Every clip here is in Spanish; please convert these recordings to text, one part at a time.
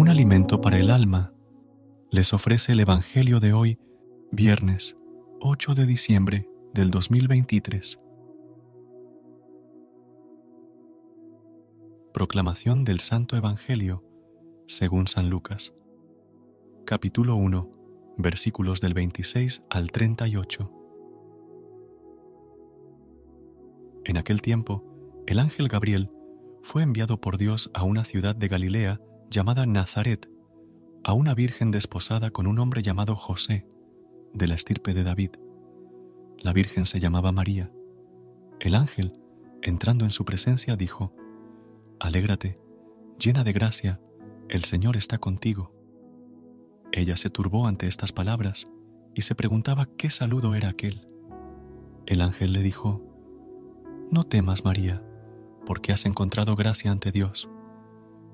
Un alimento para el alma, les ofrece el Evangelio de hoy, viernes 8 de diciembre del 2023. Proclamación del Santo Evangelio según San Lucas. Capítulo 1, versículos del 26 al 38. En aquel tiempo, el ángel Gabriel fue enviado por Dios a una ciudad de Galilea llamada Nazaret, a una virgen desposada con un hombre llamado José, de la estirpe de David. La virgen se llamaba María. El ángel, entrando en su presencia, dijo, Alégrate, llena de gracia, el Señor está contigo. Ella se turbó ante estas palabras y se preguntaba qué saludo era aquel. El ángel le dijo, No temas, María, porque has encontrado gracia ante Dios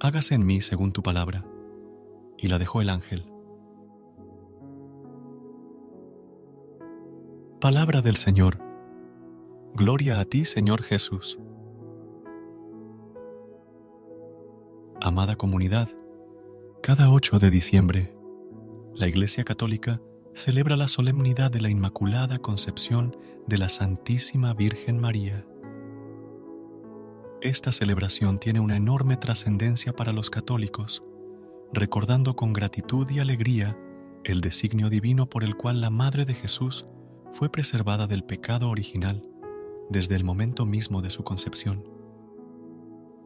hágase en mí según tu palabra. Y la dejó el ángel. Palabra del Señor. Gloria a ti, Señor Jesús. Amada comunidad, cada 8 de diciembre, la Iglesia Católica celebra la solemnidad de la Inmaculada Concepción de la Santísima Virgen María. Esta celebración tiene una enorme trascendencia para los católicos, recordando con gratitud y alegría el designio divino por el cual la Madre de Jesús fue preservada del pecado original desde el momento mismo de su concepción.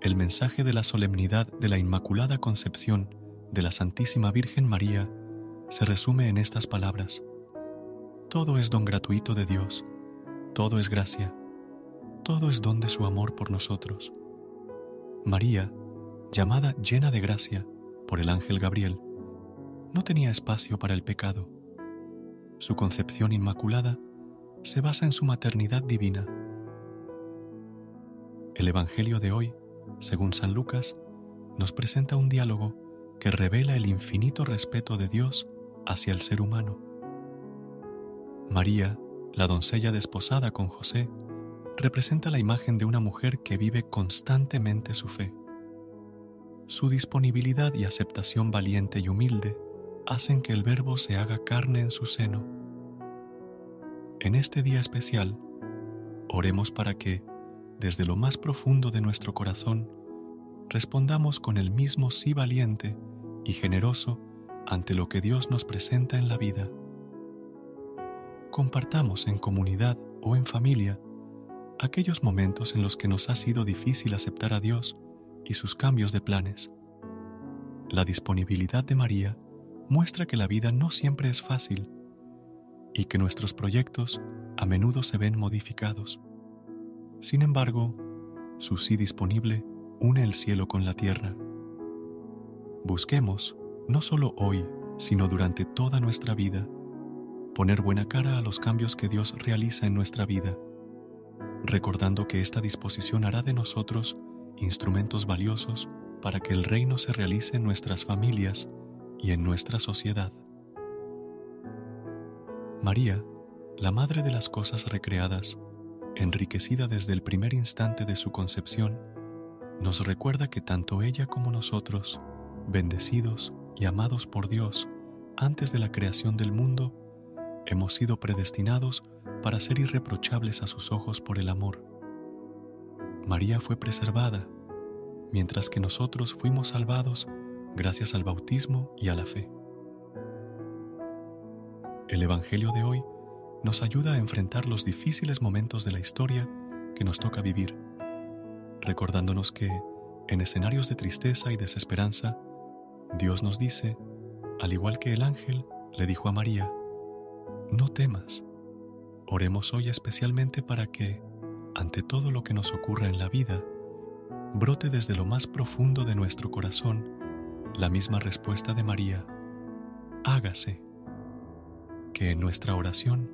El mensaje de la solemnidad de la Inmaculada Concepción de la Santísima Virgen María se resume en estas palabras. Todo es don gratuito de Dios, todo es gracia todo es don de su amor por nosotros. María, llamada llena de gracia por el ángel Gabriel, no tenía espacio para el pecado. Su concepción inmaculada se basa en su maternidad divina. El Evangelio de hoy, según San Lucas, nos presenta un diálogo que revela el infinito respeto de Dios hacia el ser humano. María, la doncella desposada con José, representa la imagen de una mujer que vive constantemente su fe. Su disponibilidad y aceptación valiente y humilde hacen que el Verbo se haga carne en su seno. En este día especial, oremos para que, desde lo más profundo de nuestro corazón, respondamos con el mismo sí valiente y generoso ante lo que Dios nos presenta en la vida. Compartamos en comunidad o en familia aquellos momentos en los que nos ha sido difícil aceptar a Dios y sus cambios de planes. La disponibilidad de María muestra que la vida no siempre es fácil y que nuestros proyectos a menudo se ven modificados. Sin embargo, su sí disponible une el cielo con la tierra. Busquemos, no solo hoy, sino durante toda nuestra vida, poner buena cara a los cambios que Dios realiza en nuestra vida recordando que esta disposición hará de nosotros instrumentos valiosos para que el reino se realice en nuestras familias y en nuestra sociedad. María, la Madre de las Cosas Recreadas, enriquecida desde el primer instante de su concepción, nos recuerda que tanto ella como nosotros, bendecidos y amados por Dios antes de la creación del mundo, hemos sido predestinados para ser irreprochables a sus ojos por el amor. María fue preservada, mientras que nosotros fuimos salvados gracias al bautismo y a la fe. El Evangelio de hoy nos ayuda a enfrentar los difíciles momentos de la historia que nos toca vivir, recordándonos que, en escenarios de tristeza y desesperanza, Dios nos dice, al igual que el ángel le dijo a María, no temas. Oremos hoy especialmente para que, ante todo lo que nos ocurra en la vida, brote desde lo más profundo de nuestro corazón la misma respuesta de María, hágase. Que en nuestra oración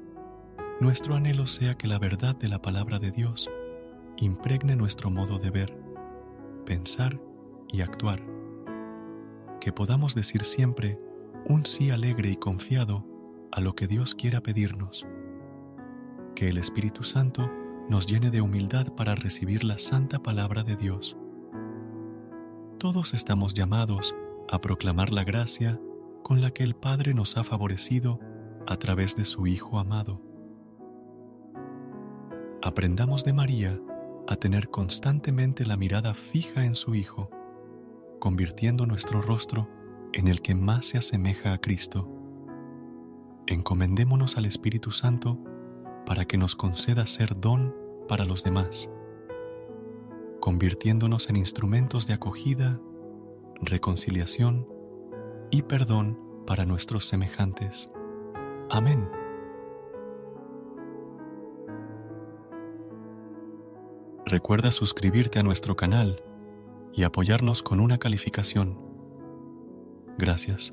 nuestro anhelo sea que la verdad de la palabra de Dios impregne nuestro modo de ver, pensar y actuar. Que podamos decir siempre un sí alegre y confiado a lo que Dios quiera pedirnos. Que el Espíritu Santo nos llene de humildad para recibir la santa palabra de Dios. Todos estamos llamados a proclamar la gracia con la que el Padre nos ha favorecido a través de su Hijo amado aprendamos de María a tener constantemente la mirada fija en su Hijo, convirtiendo nuestro rostro en el que más se asemeja a Cristo. Encomendémonos al Espíritu Santo para que nos conceda ser don para los demás, convirtiéndonos en instrumentos de acogida, reconciliación y perdón para nuestros semejantes. Amén. Recuerda suscribirte a nuestro canal y apoyarnos con una calificación. Gracias.